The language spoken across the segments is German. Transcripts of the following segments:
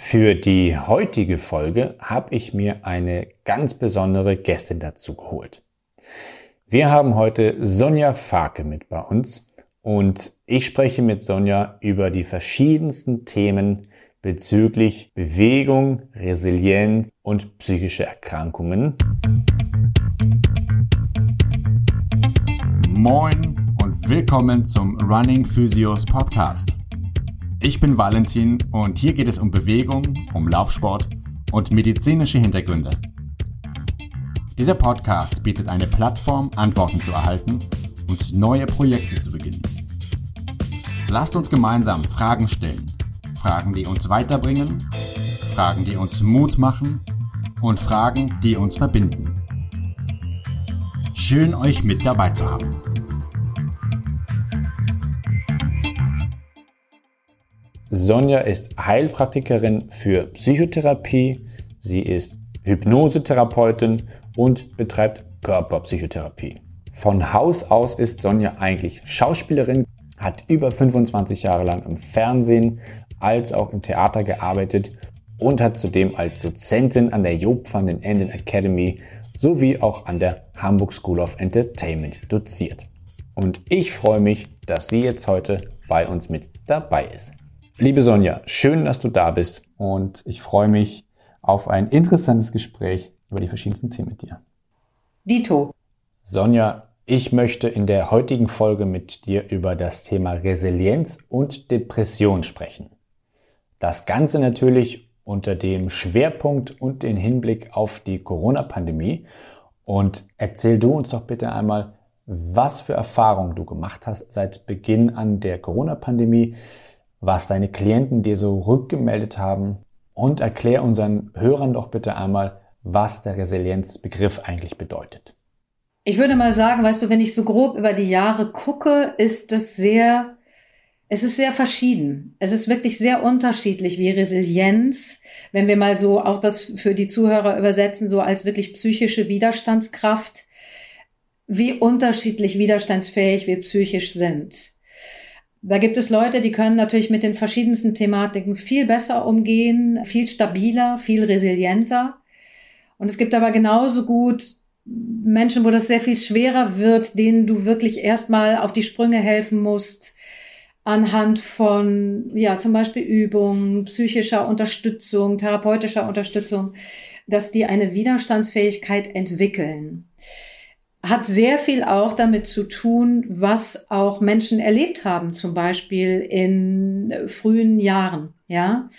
Für die heutige Folge habe ich mir eine ganz besondere Gästin dazu geholt. Wir haben heute Sonja Farke mit bei uns und ich spreche mit Sonja über die verschiedensten Themen bezüglich Bewegung, Resilienz und psychische Erkrankungen. Moin und willkommen zum Running Physios Podcast. Ich bin Valentin und hier geht es um Bewegung, um Laufsport und medizinische Hintergründe. Dieser Podcast bietet eine Plattform, Antworten zu erhalten und neue Projekte zu beginnen. Lasst uns gemeinsam Fragen stellen. Fragen, die uns weiterbringen, Fragen, die uns Mut machen und Fragen, die uns verbinden. Schön euch mit dabei zu haben. Sonja ist Heilpraktikerin für Psychotherapie. Sie ist Hypnosetherapeutin und betreibt Körperpsychotherapie. Von Haus aus ist Sonja eigentlich Schauspielerin, hat über 25 Jahre lang im Fernsehen als auch im Theater gearbeitet und hat zudem als Dozentin an der Job van den Enden Academy sowie auch an der Hamburg School of Entertainment doziert. Und ich freue mich, dass sie jetzt heute bei uns mit dabei ist. Liebe Sonja, schön, dass du da bist und ich freue mich auf ein interessantes Gespräch über die verschiedensten Themen mit dir. Dito. Sonja, ich möchte in der heutigen Folge mit dir über das Thema Resilienz und Depression sprechen. Das Ganze natürlich unter dem Schwerpunkt und den Hinblick auf die Corona-Pandemie. Und erzähl du uns doch bitte einmal, was für Erfahrungen du gemacht hast seit Beginn an der Corona-Pandemie, was deine Klienten dir so rückgemeldet haben und erklär unseren Hörern doch bitte einmal, was der Resilienzbegriff eigentlich bedeutet. Ich würde mal sagen, weißt du, wenn ich so grob über die Jahre gucke, ist das sehr, es ist sehr verschieden. Es ist wirklich sehr unterschiedlich, wie Resilienz, wenn wir mal so auch das für die Zuhörer übersetzen, so als wirklich psychische Widerstandskraft, wie unterschiedlich widerstandsfähig wir psychisch sind. Da gibt es Leute, die können natürlich mit den verschiedensten Thematiken viel besser umgehen, viel stabiler, viel resilienter. Und es gibt aber genauso gut Menschen, wo das sehr viel schwerer wird, denen du wirklich erstmal auf die Sprünge helfen musst, anhand von, ja, zum Beispiel Übungen, psychischer Unterstützung, therapeutischer Unterstützung, dass die eine Widerstandsfähigkeit entwickeln hat sehr viel auch damit zu tun, was auch Menschen erlebt haben, zum Beispiel in frühen Jahren, ja.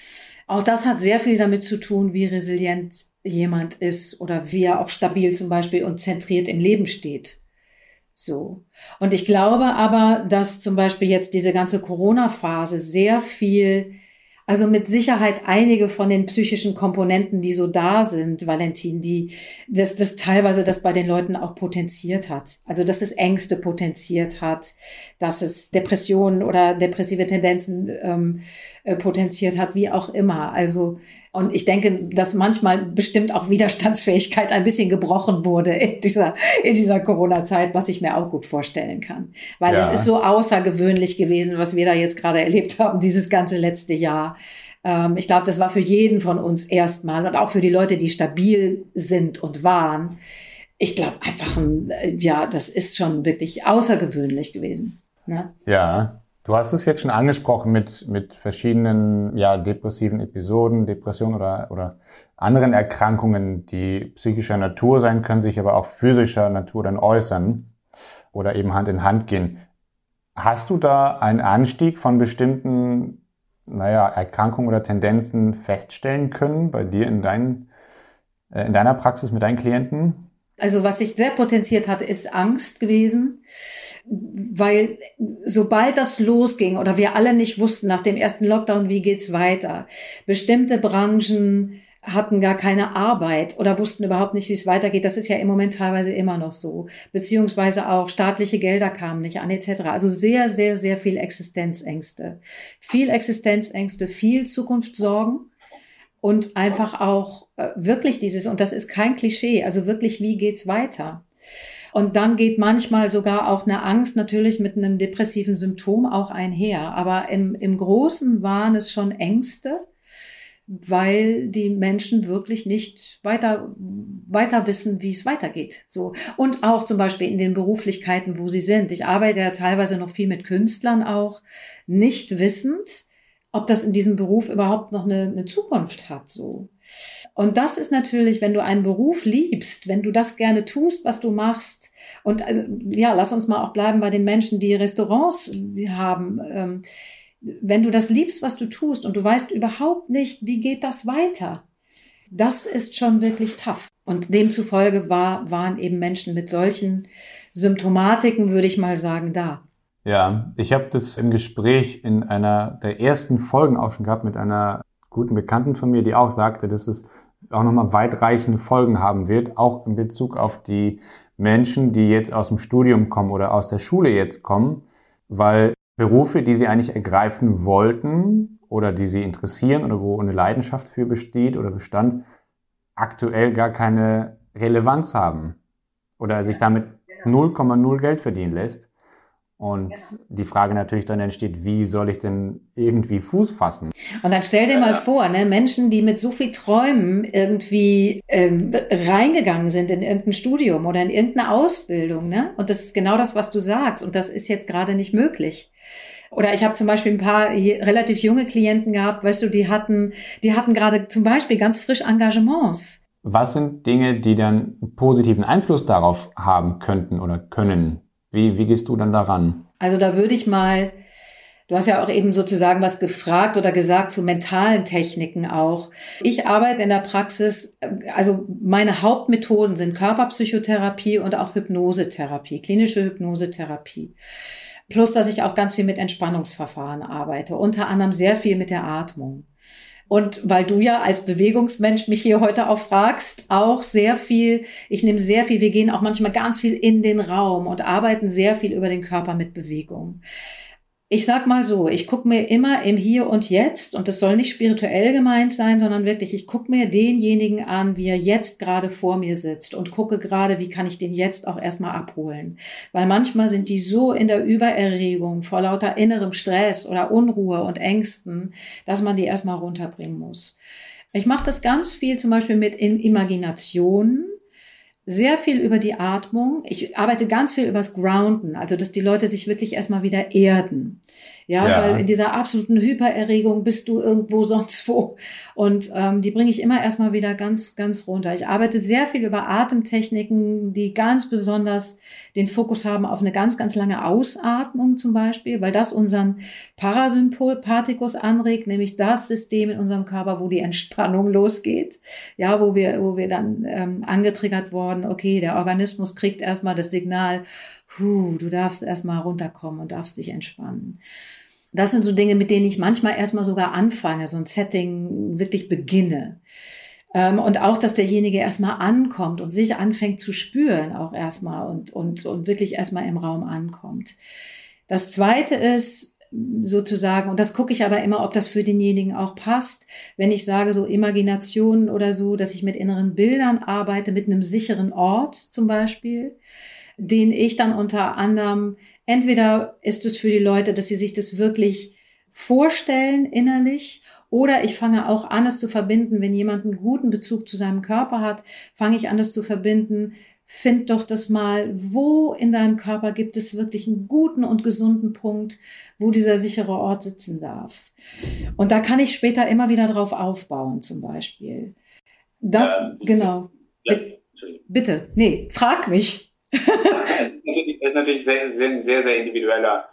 Auch das hat sehr viel damit zu tun, wie resilient jemand ist oder wie er auch stabil zum Beispiel und zentriert im Leben steht. So. Und ich glaube aber, dass zum Beispiel jetzt diese ganze Corona-Phase sehr viel also mit Sicherheit einige von den psychischen Komponenten, die so da sind, Valentin, die das, das teilweise das bei den Leuten auch potenziert hat. Also dass es Ängste potenziert hat, dass es Depressionen oder depressive Tendenzen ähm, äh, potenziert hat, wie auch immer. Also und ich denke, dass manchmal bestimmt auch Widerstandsfähigkeit ein bisschen gebrochen wurde in dieser, in dieser Corona-Zeit, was ich mir auch gut vorstellen kann. Weil ja. es ist so außergewöhnlich gewesen, was wir da jetzt gerade erlebt haben, dieses ganze letzte Jahr. Ähm, ich glaube, das war für jeden von uns erstmal und auch für die Leute, die stabil sind und waren. Ich glaube einfach, ein, äh, ja, das ist schon wirklich außergewöhnlich gewesen. Ne? Ja, Du hast es jetzt schon angesprochen mit, mit verschiedenen ja, depressiven Episoden, Depressionen oder, oder anderen Erkrankungen, die psychischer Natur sein können, sich aber auch physischer Natur dann äußern oder eben Hand in Hand gehen. Hast du da einen Anstieg von bestimmten naja, Erkrankungen oder Tendenzen feststellen können bei dir in, dein, äh, in deiner Praxis mit deinen Klienten? Also was sich sehr potenziert hat, ist Angst gewesen weil sobald das losging oder wir alle nicht wussten nach dem ersten Lockdown, wie geht's weiter, bestimmte Branchen hatten gar keine Arbeit oder wussten überhaupt nicht, wie es weitergeht. Das ist ja im Moment teilweise immer noch so. Beziehungsweise auch staatliche Gelder kamen nicht an, etc. Also sehr, sehr, sehr viel Existenzängste. Viel Existenzängste, viel Zukunftssorgen und einfach auch äh, wirklich dieses, und das ist kein Klischee, also wirklich, wie geht's weiter? Und dann geht manchmal sogar auch eine Angst natürlich mit einem depressiven Symptom auch einher. Aber im, im Großen waren es schon Ängste, weil die Menschen wirklich nicht weiter, weiter wissen, wie es weitergeht. So. Und auch zum Beispiel in den Beruflichkeiten, wo sie sind. Ich arbeite ja teilweise noch viel mit Künstlern auch, nicht wissend, ob das in diesem Beruf überhaupt noch eine, eine Zukunft hat, so. Und das ist natürlich, wenn du einen Beruf liebst, wenn du das gerne tust, was du machst, und also, ja, lass uns mal auch bleiben bei den Menschen, die Restaurants haben. Ähm, wenn du das liebst, was du tust und du weißt überhaupt nicht, wie geht das weiter, das ist schon wirklich tough. Und demzufolge war, waren eben Menschen mit solchen Symptomatiken, würde ich mal sagen, da. Ja, ich habe das im Gespräch in einer der ersten Folgen auch schon gehabt mit einer guten Bekannten von mir, die auch sagte, dass es auch nochmal weitreichende Folgen haben wird, auch in Bezug auf die Menschen, die jetzt aus dem Studium kommen oder aus der Schule jetzt kommen, weil Berufe, die sie eigentlich ergreifen wollten oder die sie interessieren oder wo eine Leidenschaft für besteht oder bestand, aktuell gar keine Relevanz haben oder sich damit 0,0 Geld verdienen lässt. Und die Frage natürlich dann entsteht, wie soll ich denn irgendwie Fuß fassen? Und dann stell dir mal vor, ne, Menschen, die mit so viel Träumen irgendwie ähm, reingegangen sind in irgendein Studium oder in irgendeine Ausbildung, ne? Und das ist genau das, was du sagst. Und das ist jetzt gerade nicht möglich. Oder ich habe zum Beispiel ein paar relativ junge Klienten gehabt, weißt du, die hatten, die hatten gerade zum Beispiel ganz frisch Engagements. Was sind Dinge, die dann positiven Einfluss darauf haben könnten oder können? Wie, wie gehst du dann daran? Also da würde ich mal, du hast ja auch eben sozusagen was gefragt oder gesagt zu mentalen Techniken auch. Ich arbeite in der Praxis, also meine Hauptmethoden sind Körperpsychotherapie und auch Hypnosetherapie, klinische Hypnosetherapie. Plus, dass ich auch ganz viel mit Entspannungsverfahren arbeite, unter anderem sehr viel mit der Atmung. Und weil du ja als Bewegungsmensch mich hier heute auch fragst, auch sehr viel, ich nehme sehr viel, wir gehen auch manchmal ganz viel in den Raum und arbeiten sehr viel über den Körper mit Bewegung. Ich sag mal so, ich gucke mir immer im Hier und Jetzt, und das soll nicht spirituell gemeint sein, sondern wirklich, ich gucke mir denjenigen an, wie er jetzt gerade vor mir sitzt und gucke gerade, wie kann ich den jetzt auch erstmal abholen. Weil manchmal sind die so in der Übererregung vor lauter innerem Stress oder Unruhe und Ängsten, dass man die erstmal runterbringen muss. Ich mache das ganz viel zum Beispiel mit Imaginationen sehr viel über die Atmung. Ich arbeite ganz viel übers Grounden, also dass die Leute sich wirklich erstmal wieder erden. Ja, ja, weil in dieser absoluten Hypererregung bist du irgendwo sonst wo. Und ähm, die bringe ich immer erstmal wieder ganz, ganz runter. Ich arbeite sehr viel über Atemtechniken, die ganz besonders den Fokus haben auf eine ganz, ganz lange Ausatmung zum Beispiel, weil das unseren Parasympathikus anregt, nämlich das System in unserem Körper, wo die Entspannung losgeht. Ja, wo wir, wo wir dann ähm, angetriggert worden, okay, der Organismus kriegt erstmal das Signal, Puh, du darfst erstmal runterkommen und darfst dich entspannen. Das sind so Dinge, mit denen ich manchmal erstmal sogar anfange, so ein Setting wirklich beginne. Ähm, und auch, dass derjenige erstmal ankommt und sich anfängt zu spüren, auch erstmal und, und, und wirklich erstmal im Raum ankommt. Das zweite ist, sozusagen, und das gucke ich aber immer, ob das für denjenigen auch passt, wenn ich sage so Imaginationen oder so, dass ich mit inneren Bildern arbeite, mit einem sicheren Ort zum Beispiel, den ich dann unter anderem Entweder ist es für die Leute, dass sie sich das wirklich vorstellen innerlich oder ich fange auch an, es zu verbinden, wenn jemand einen guten Bezug zu seinem Körper hat, fange ich an, es zu verbinden. Find doch das mal, wo in deinem Körper gibt es wirklich einen guten und gesunden Punkt, wo dieser sichere Ort sitzen darf. Und da kann ich später immer wieder drauf aufbauen, zum Beispiel. Das, ja, genau. Ja, Bitte, nee, frag mich es ist natürlich sehr, sehr, sehr, sehr individueller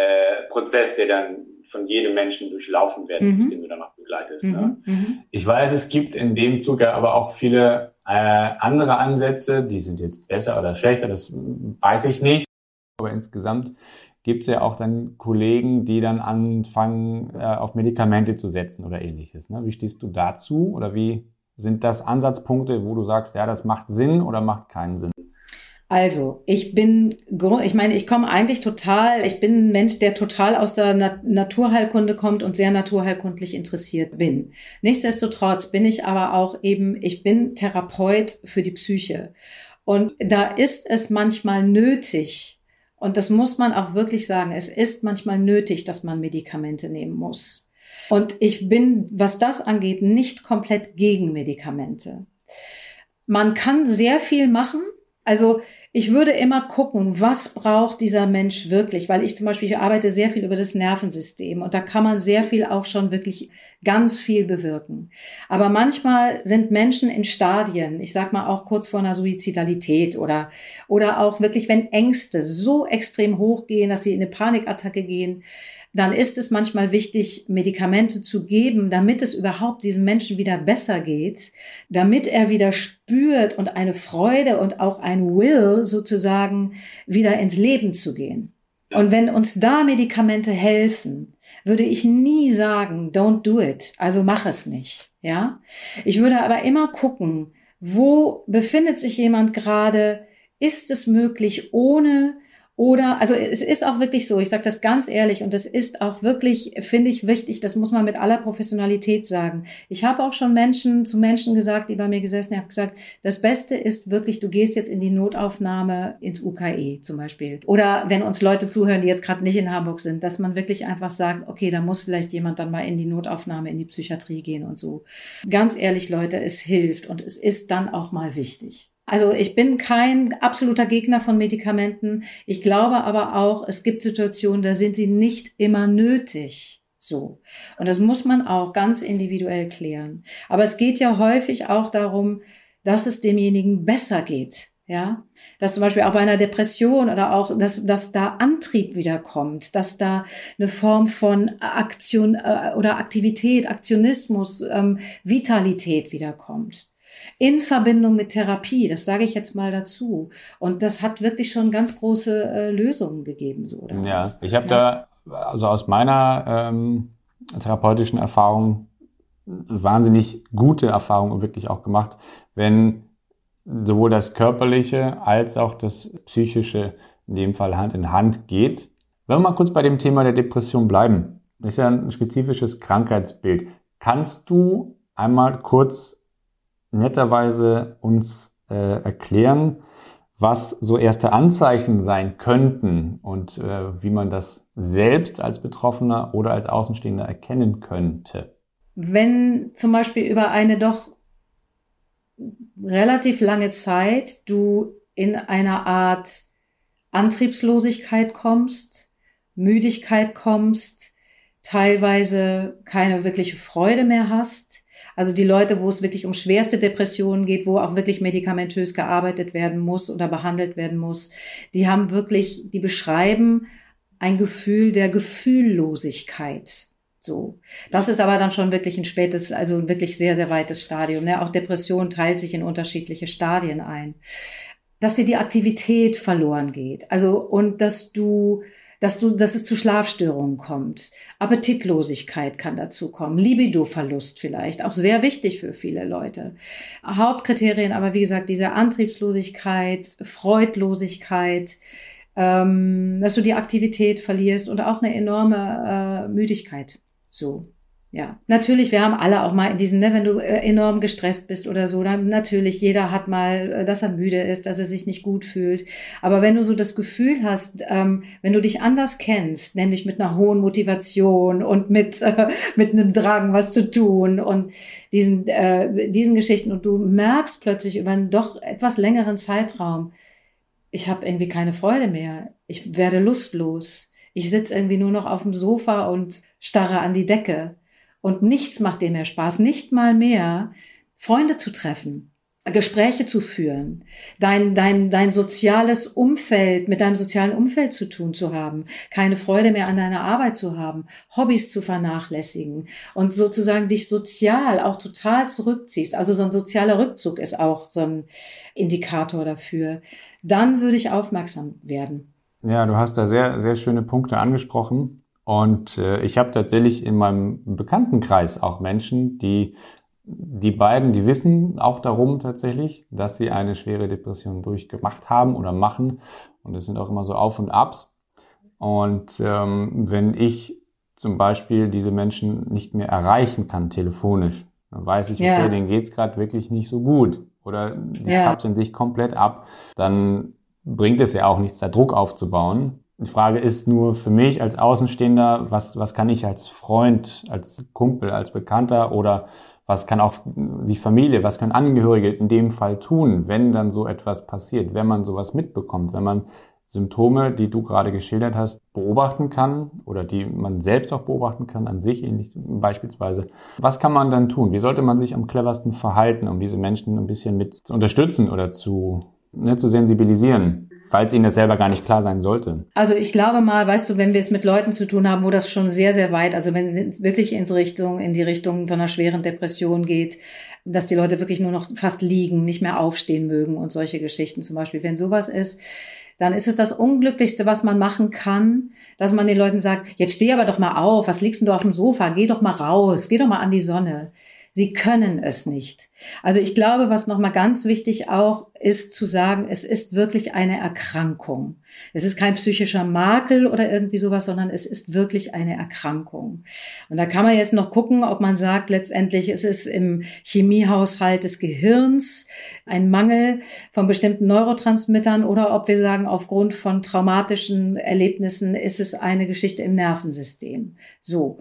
äh, Prozess, der dann von jedem Menschen durchlaufen werden muss, mhm. den du dann noch begleitest. Mhm. Ne? Mhm. Ich weiß, es gibt in dem Zuge aber auch viele äh, andere Ansätze, die sind jetzt besser oder schlechter, das weiß ich nicht. Aber insgesamt gibt es ja auch dann Kollegen, die dann anfangen, äh, auf Medikamente zu setzen oder ähnliches. Ne? Wie stehst du dazu oder wie sind das Ansatzpunkte, wo du sagst, ja, das macht Sinn oder macht keinen Sinn? Also, ich bin, ich meine, ich komme eigentlich total, ich bin ein Mensch, der total aus der Na Naturheilkunde kommt und sehr naturheilkundlich interessiert bin. Nichtsdestotrotz bin ich aber auch eben, ich bin Therapeut für die Psyche. Und da ist es manchmal nötig, und das muss man auch wirklich sagen, es ist manchmal nötig, dass man Medikamente nehmen muss. Und ich bin, was das angeht, nicht komplett gegen Medikamente. Man kann sehr viel machen. Also ich würde immer gucken, was braucht dieser Mensch wirklich, weil ich zum Beispiel ich arbeite sehr viel über das Nervensystem und da kann man sehr viel auch schon wirklich ganz viel bewirken. Aber manchmal sind Menschen in Stadien, ich sag mal auch kurz vor einer Suizidalität oder, oder auch wirklich, wenn Ängste so extrem hochgehen, dass sie in eine Panikattacke gehen, dann ist es manchmal wichtig, Medikamente zu geben, damit es überhaupt diesem Menschen wieder besser geht, damit er wieder spürt und eine Freude und auch ein Will sozusagen wieder ins Leben zu gehen. Und wenn uns da Medikamente helfen, würde ich nie sagen, don't do it. Also mach es nicht. Ja? Ich würde aber immer gucken, wo befindet sich jemand gerade? Ist es möglich, ohne oder, also es ist auch wirklich so, ich sage das ganz ehrlich und das ist auch wirklich, finde ich, wichtig, das muss man mit aller Professionalität sagen. Ich habe auch schon Menschen zu Menschen gesagt, die bei mir gesessen haben, gesagt, das Beste ist wirklich, du gehst jetzt in die Notaufnahme ins UKE zum Beispiel. Oder wenn uns Leute zuhören, die jetzt gerade nicht in Hamburg sind, dass man wirklich einfach sagt, okay, da muss vielleicht jemand dann mal in die Notaufnahme, in die Psychiatrie gehen und so. Ganz ehrlich, Leute, es hilft und es ist dann auch mal wichtig. Also ich bin kein absoluter Gegner von Medikamenten. Ich glaube aber auch, es gibt Situationen, da sind sie nicht immer nötig. So. Und das muss man auch ganz individuell klären. Aber es geht ja häufig auch darum, dass es demjenigen besser geht. Ja, dass zum Beispiel auch bei einer Depression oder auch, dass, dass da Antrieb wiederkommt, dass da eine Form von Aktion äh, oder Aktivität, Aktionismus, ähm, Vitalität wiederkommt in Verbindung mit Therapie. Das sage ich jetzt mal dazu. Und das hat wirklich schon ganz große äh, Lösungen gegeben. So, oder? Ja, ich habe ja. da, also aus meiner ähm, therapeutischen Erfahrung, wahnsinnig gute Erfahrungen wirklich auch gemacht, wenn sowohl das Körperliche als auch das Psychische in dem Fall Hand in Hand geht. Wenn wir mal kurz bei dem Thema der Depression bleiben, das ist ja ein spezifisches Krankheitsbild. Kannst du einmal kurz netterweise uns äh, erklären, was so erste Anzeichen sein könnten und äh, wie man das selbst als Betroffener oder als Außenstehender erkennen könnte. Wenn zum Beispiel über eine doch relativ lange Zeit du in einer Art Antriebslosigkeit kommst, Müdigkeit kommst, teilweise keine wirkliche Freude mehr hast, also die Leute, wo es wirklich um schwerste Depressionen geht, wo auch wirklich medikamentös gearbeitet werden muss oder behandelt werden muss, die haben wirklich, die beschreiben ein Gefühl der Gefühllosigkeit. So. Das ist aber dann schon wirklich ein spätes, also ein wirklich sehr, sehr weites Stadium. Ne? Auch Depression teilt sich in unterschiedliche Stadien ein. Dass dir die Aktivität verloren geht. Also, und dass du dass du, dass es zu Schlafstörungen kommt. Appetitlosigkeit kann dazu kommen, Libidoverlust vielleicht, auch sehr wichtig für viele Leute. Hauptkriterien aber, wie gesagt, diese Antriebslosigkeit, Freudlosigkeit, ähm, dass du die Aktivität verlierst und auch eine enorme äh, Müdigkeit. So. Ja, natürlich, wir haben alle auch mal in diesen, ne, wenn du äh, enorm gestresst bist oder so, dann natürlich, jeder hat mal, äh, dass er müde ist, dass er sich nicht gut fühlt. Aber wenn du so das Gefühl hast, ähm, wenn du dich anders kennst, nämlich mit einer hohen Motivation und mit, äh, mit einem Drang, was zu tun und diesen, äh, diesen Geschichten und du merkst plötzlich über einen doch etwas längeren Zeitraum, ich habe irgendwie keine Freude mehr, ich werde lustlos, ich sitze irgendwie nur noch auf dem Sofa und starre an die Decke und nichts macht dir mehr Spaß, nicht mal mehr, Freunde zu treffen, Gespräche zu führen, dein, dein, dein soziales Umfeld, mit deinem sozialen Umfeld zu tun zu haben, keine Freude mehr an deiner Arbeit zu haben, Hobbys zu vernachlässigen und sozusagen dich sozial auch total zurückziehst. Also so ein sozialer Rückzug ist auch so ein Indikator dafür. Dann würde ich aufmerksam werden. Ja, du hast da sehr, sehr schöne Punkte angesprochen. Und äh, ich habe tatsächlich in meinem Bekanntenkreis auch Menschen, die die beiden, die wissen auch darum tatsächlich, dass sie eine schwere Depression durchgemacht haben oder machen. Und es sind auch immer so Auf und Abs. Und ähm, wenn ich zum Beispiel diese Menschen nicht mehr erreichen kann telefonisch, dann weiß ich, okay, ja. denen geht's gerade wirklich nicht so gut. Oder die ja. kapseln sich komplett ab. Dann bringt es ja auch nichts, da Druck aufzubauen, Die Frage ist nur für mich als Außenstehender, was, was kann ich als Freund, als Kumpel, als Bekannter oder was kann auch die Familie, was können Angehörige in dem Fall tun, wenn dann so etwas passiert, wenn man sowas mitbekommt, wenn man Symptome, die du gerade geschildert hast, beobachten kann oder die man selbst auch beobachten kann an sich, ähnlich beispielsweise. Was kann man dann tun? Wie sollte man sich am cleversten verhalten, um diese Menschen ein bisschen mit zu unterstützen oder zu, ne, zu sensibilisieren? Falls Ihnen das selber gar nicht klar sein sollte. Also ich glaube mal, weißt du, wenn wir es mit Leuten zu tun haben, wo das schon sehr, sehr weit, also wenn es wirklich ins Richtung, in die Richtung von einer schweren Depression geht, dass die Leute wirklich nur noch fast liegen, nicht mehr aufstehen mögen und solche Geschichten zum Beispiel, wenn sowas ist, dann ist es das Unglücklichste, was man machen kann, dass man den Leuten sagt, jetzt steh aber doch mal auf, was liegst du auf dem Sofa, geh doch mal raus, geh doch mal an die Sonne. Sie können es nicht. Also ich glaube, was nochmal ganz wichtig auch ist zu sagen, es ist wirklich eine Erkrankung. Es ist kein psychischer Makel oder irgendwie sowas, sondern es ist wirklich eine Erkrankung. Und da kann man jetzt noch gucken, ob man sagt, letztendlich es ist im Chemiehaushalt des Gehirns ein Mangel von bestimmten Neurotransmittern oder ob wir sagen, aufgrund von traumatischen Erlebnissen ist es eine Geschichte im Nervensystem. So.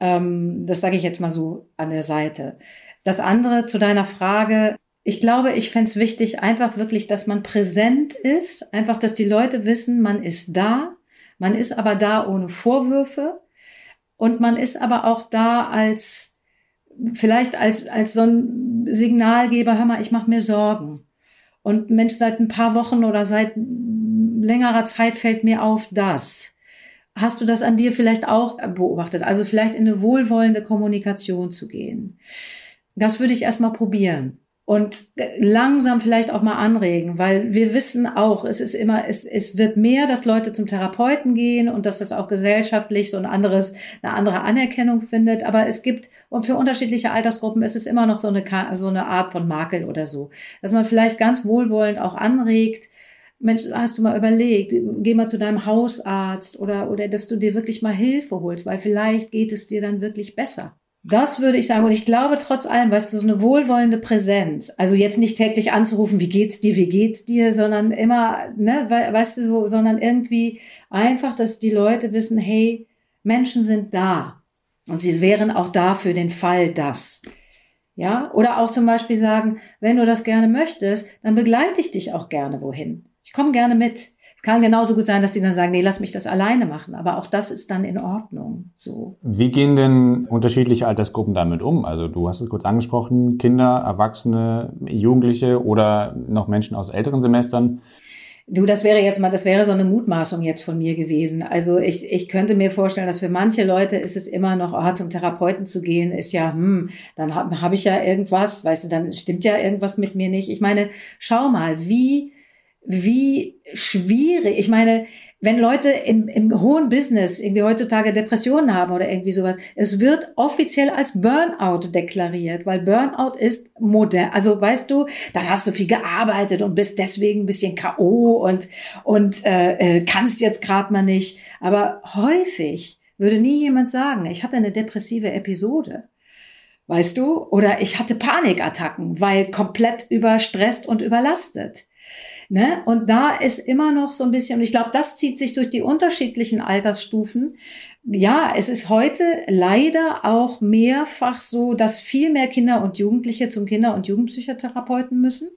Ähm, das sage ich jetzt mal so an der Seite. Das andere zu deiner Frage. Ich glaube, ich fände es wichtig, einfach wirklich, dass man präsent ist, einfach, dass die Leute wissen, man ist da, man ist aber da ohne Vorwürfe und man ist aber auch da als, vielleicht als, als so ein Signalgeber, hör mal, ich mache mir Sorgen. Und Mensch, seit ein paar Wochen oder seit längerer Zeit fällt mir auf das. Hast du das an dir vielleicht auch beobachtet? Also vielleicht in eine wohlwollende Kommunikation zu gehen. Das würde ich erstmal probieren und langsam vielleicht auch mal anregen, weil wir wissen auch, es ist immer, es, es wird mehr, dass Leute zum Therapeuten gehen und dass das auch gesellschaftlich so ein anderes, eine andere Anerkennung findet. Aber es gibt, und für unterschiedliche Altersgruppen ist es immer noch so eine, so eine Art von Makel oder so, dass man vielleicht ganz wohlwollend auch anregt, Mensch, hast du mal überlegt, geh mal zu deinem Hausarzt oder, oder dass du dir wirklich mal Hilfe holst, weil vielleicht geht es dir dann wirklich besser. Das würde ich sagen. Und ich glaube trotz allem, weißt du, so eine wohlwollende Präsenz. Also jetzt nicht täglich anzurufen, wie geht's dir, wie geht's dir, sondern immer, ne, weißt du, so, sondern irgendwie einfach, dass die Leute wissen, hey, Menschen sind da. Und sie wären auch da für den Fall, dass. Ja, oder auch zum Beispiel sagen, wenn du das gerne möchtest, dann begleite ich dich auch gerne wohin. Ich komme gerne mit. Es kann genauso gut sein, dass sie dann sagen, nee, lass mich das alleine machen. Aber auch das ist dann in Ordnung. So. Wie gehen denn unterschiedliche Altersgruppen damit um? Also du hast es kurz angesprochen, Kinder, Erwachsene, Jugendliche oder noch Menschen aus älteren Semestern. Du, das wäre jetzt mal, das wäre so eine Mutmaßung jetzt von mir gewesen. Also ich, ich könnte mir vorstellen, dass für manche Leute ist es immer noch, oh, zum Therapeuten zu gehen, ist ja, hm, dann habe hab ich ja irgendwas, weißt du, dann stimmt ja irgendwas mit mir nicht. Ich meine, schau mal, wie wie schwierig, ich meine, wenn Leute im, im hohen Business irgendwie heutzutage Depressionen haben oder irgendwie sowas, es wird offiziell als Burnout deklariert, weil Burnout ist modern. Also weißt du, da hast du viel gearbeitet und bist deswegen ein bisschen KO und, und äh, äh, kannst jetzt gerade mal nicht. Aber häufig würde nie jemand sagen, ich hatte eine depressive Episode. Weißt du? Oder ich hatte Panikattacken, weil komplett überstresst und überlastet. Ne? Und da ist immer noch so ein bisschen, und ich glaube, das zieht sich durch die unterschiedlichen Altersstufen. Ja, es ist heute leider auch mehrfach so, dass viel mehr Kinder und Jugendliche zum Kinder- und Jugendpsychotherapeuten müssen.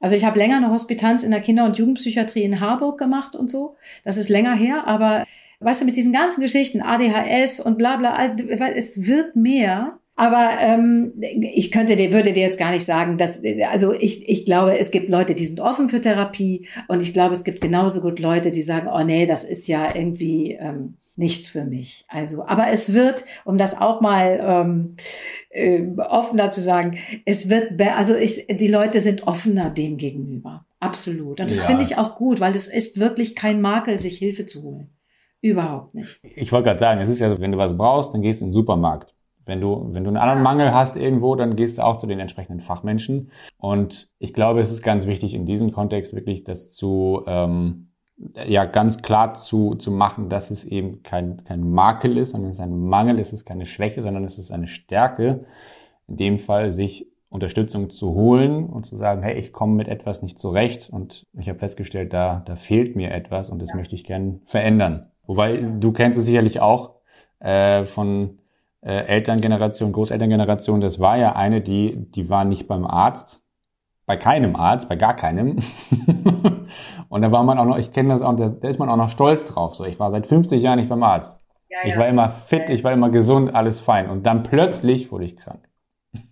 Also ich habe länger eine Hospitanz in der Kinder- und Jugendpsychiatrie in Harburg gemacht und so. Das ist länger her, aber weißt du, mit diesen ganzen Geschichten, ADHS und bla bla, es wird mehr. Aber ähm, ich könnte dir, würde dir jetzt gar nicht sagen, dass, also ich, ich glaube, es gibt Leute, die sind offen für Therapie und ich glaube, es gibt genauso gut Leute, die sagen, oh nee, das ist ja irgendwie ähm, nichts für mich. Also, aber es wird, um das auch mal ähm, äh, offener zu sagen, es wird, also ich, die Leute sind offener dem gegenüber. Absolut. Und das ja. finde ich auch gut, weil es ist wirklich kein Makel, sich Hilfe zu holen. Überhaupt nicht. Ich wollte gerade sagen, es ist ja so, wenn du was brauchst, dann gehst du in den Supermarkt. Wenn du, wenn du einen anderen Mangel hast irgendwo, dann gehst du auch zu den entsprechenden Fachmenschen. Und ich glaube, es ist ganz wichtig in diesem Kontext wirklich das zu, ähm, ja, ganz klar zu, zu machen, dass es eben kein, kein Makel ist, sondern es ist ein Mangel, es ist keine Schwäche, sondern es ist eine Stärke. In dem Fall sich Unterstützung zu holen und zu sagen, hey, ich komme mit etwas nicht zurecht und ich habe festgestellt, da, da fehlt mir etwas und das ja. möchte ich gern verändern. Wobei, du kennst es sicherlich auch äh, von Elterngeneration, Großelterngeneration, das war ja eine, die, die war nicht beim Arzt, bei keinem Arzt, bei gar keinem. und da war man auch noch, ich kenne das auch, da, da ist man auch noch stolz drauf. So, ich war seit 50 Jahren nicht beim Arzt. Ja, ich war immer fit, ich war immer gesund, alles fein. Und dann plötzlich wurde ich krank.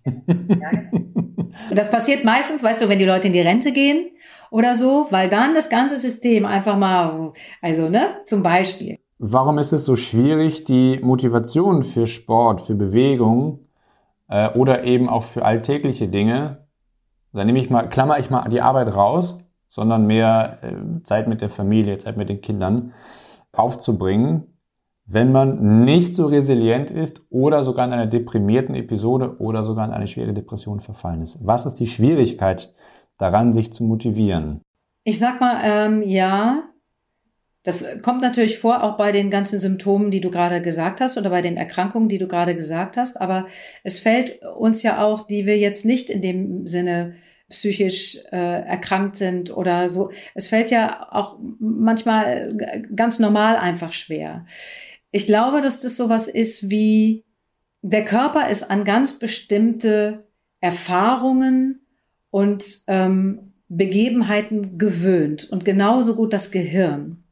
Und das passiert meistens, weißt du, wenn die Leute in die Rente gehen oder so, weil dann das ganze System einfach mal, also, ne, zum Beispiel. Warum ist es so schwierig, die Motivation für Sport, für Bewegung äh, oder eben auch für alltägliche Dinge, da nehme ich mal, klammer ich mal die Arbeit raus, sondern mehr äh, Zeit mit der Familie, Zeit mit den Kindern aufzubringen, wenn man nicht so resilient ist oder sogar in einer deprimierten Episode oder sogar in eine schwere Depression verfallen ist. Was ist die Schwierigkeit daran, sich zu motivieren? Ich sag mal, ähm, ja, das kommt natürlich vor, auch bei den ganzen Symptomen, die du gerade gesagt hast oder bei den Erkrankungen, die du gerade gesagt hast. Aber es fällt uns ja auch, die wir jetzt nicht in dem Sinne psychisch äh, erkrankt sind oder so. Es fällt ja auch manchmal ganz normal einfach schwer. Ich glaube, dass das sowas ist wie, der Körper ist an ganz bestimmte Erfahrungen und ähm, Begebenheiten gewöhnt und genauso gut das Gehirn.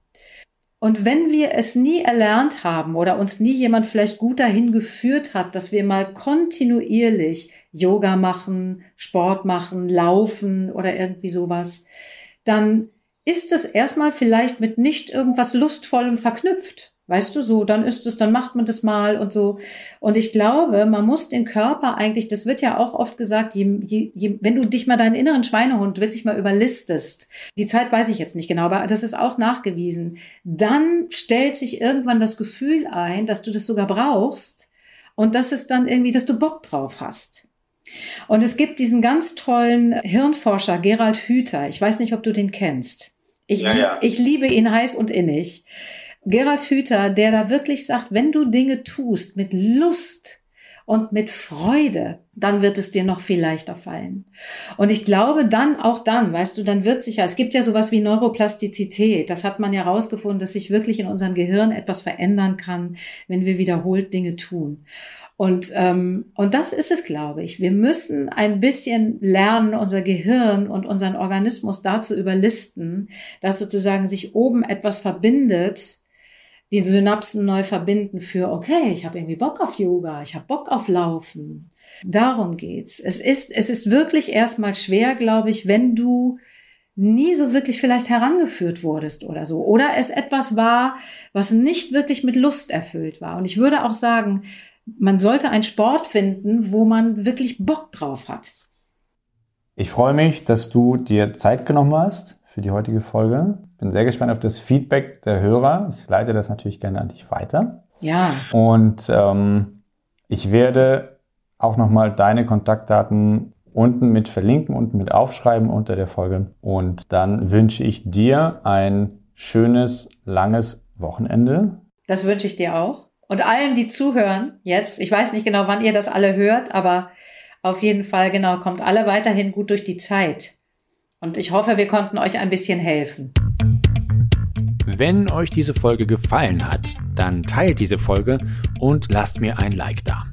Und wenn wir es nie erlernt haben oder uns nie jemand vielleicht gut dahin geführt hat, dass wir mal kontinuierlich Yoga machen, Sport machen, laufen oder irgendwie sowas, dann ist es erstmal vielleicht mit nicht irgendwas Lustvollem verknüpft. Weißt du, so, dann ist es, dann macht man das mal und so. Und ich glaube, man muss den Körper eigentlich, das wird ja auch oft gesagt, je, je, je, wenn du dich mal deinen inneren Schweinehund wirklich mal überlistest, die Zeit weiß ich jetzt nicht genau, aber das ist auch nachgewiesen, dann stellt sich irgendwann das Gefühl ein, dass du das sogar brauchst und dass es dann irgendwie, dass du Bock drauf hast. Und es gibt diesen ganz tollen Hirnforscher Gerald Hüther. Ich weiß nicht, ob du den kennst. Ich, ja, ja. ich liebe ihn heiß und innig. Gerald Hüther, der da wirklich sagt, wenn du Dinge tust mit Lust und mit Freude, dann wird es dir noch viel leichter fallen. Und ich glaube dann, auch dann, weißt du, dann wird sich ja, es gibt ja sowas wie Neuroplastizität. Das hat man ja herausgefunden, dass sich wirklich in unserem Gehirn etwas verändern kann, wenn wir wiederholt Dinge tun. Und, ähm, und das ist es, glaube ich. Wir müssen ein bisschen lernen, unser Gehirn und unseren Organismus dazu überlisten, dass sozusagen sich oben etwas verbindet, die Synapsen neu verbinden für, okay, ich habe irgendwie Bock auf Yoga, ich habe Bock auf Laufen. Darum geht's. Es ist, es ist wirklich erstmal schwer, glaube ich, wenn du nie so wirklich vielleicht herangeführt wurdest oder so. Oder es etwas war, was nicht wirklich mit Lust erfüllt war. Und ich würde auch sagen, man sollte einen Sport finden, wo man wirklich Bock drauf hat. Ich freue mich, dass du dir Zeit genommen hast für die heutige Folge. Bin sehr gespannt auf das Feedback der Hörer. Ich leite das natürlich gerne an dich weiter. Ja. Und ähm, ich werde auch nochmal deine Kontaktdaten unten mit verlinken, unten mit aufschreiben unter der Folge. Und dann wünsche ich dir ein schönes, langes Wochenende. Das wünsche ich dir auch. Und allen, die zuhören jetzt, ich weiß nicht genau, wann ihr das alle hört, aber auf jeden Fall, genau, kommt alle weiterhin gut durch die Zeit. Und ich hoffe, wir konnten euch ein bisschen helfen. Wenn euch diese Folge gefallen hat, dann teilt diese Folge und lasst mir ein Like da.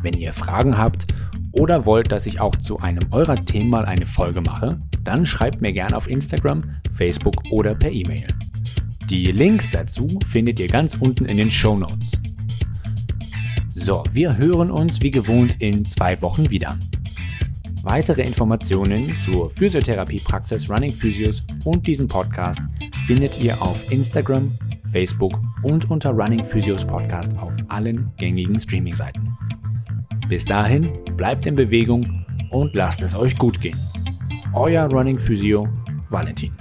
Wenn ihr Fragen habt oder wollt, dass ich auch zu einem eurer Themen mal eine Folge mache, dann schreibt mir gerne auf Instagram, Facebook oder per E-Mail. Die Links dazu findet ihr ganz unten in den Show Notes. So, wir hören uns wie gewohnt in zwei Wochen wieder. Weitere Informationen zur Physiotherapiepraxis Running Physios und diesem Podcast findet ihr auf Instagram, Facebook und unter Running Physios Podcast auf allen gängigen Streaming-Seiten. Bis dahin, bleibt in Bewegung und lasst es euch gut gehen. Euer Running Physio Valentin.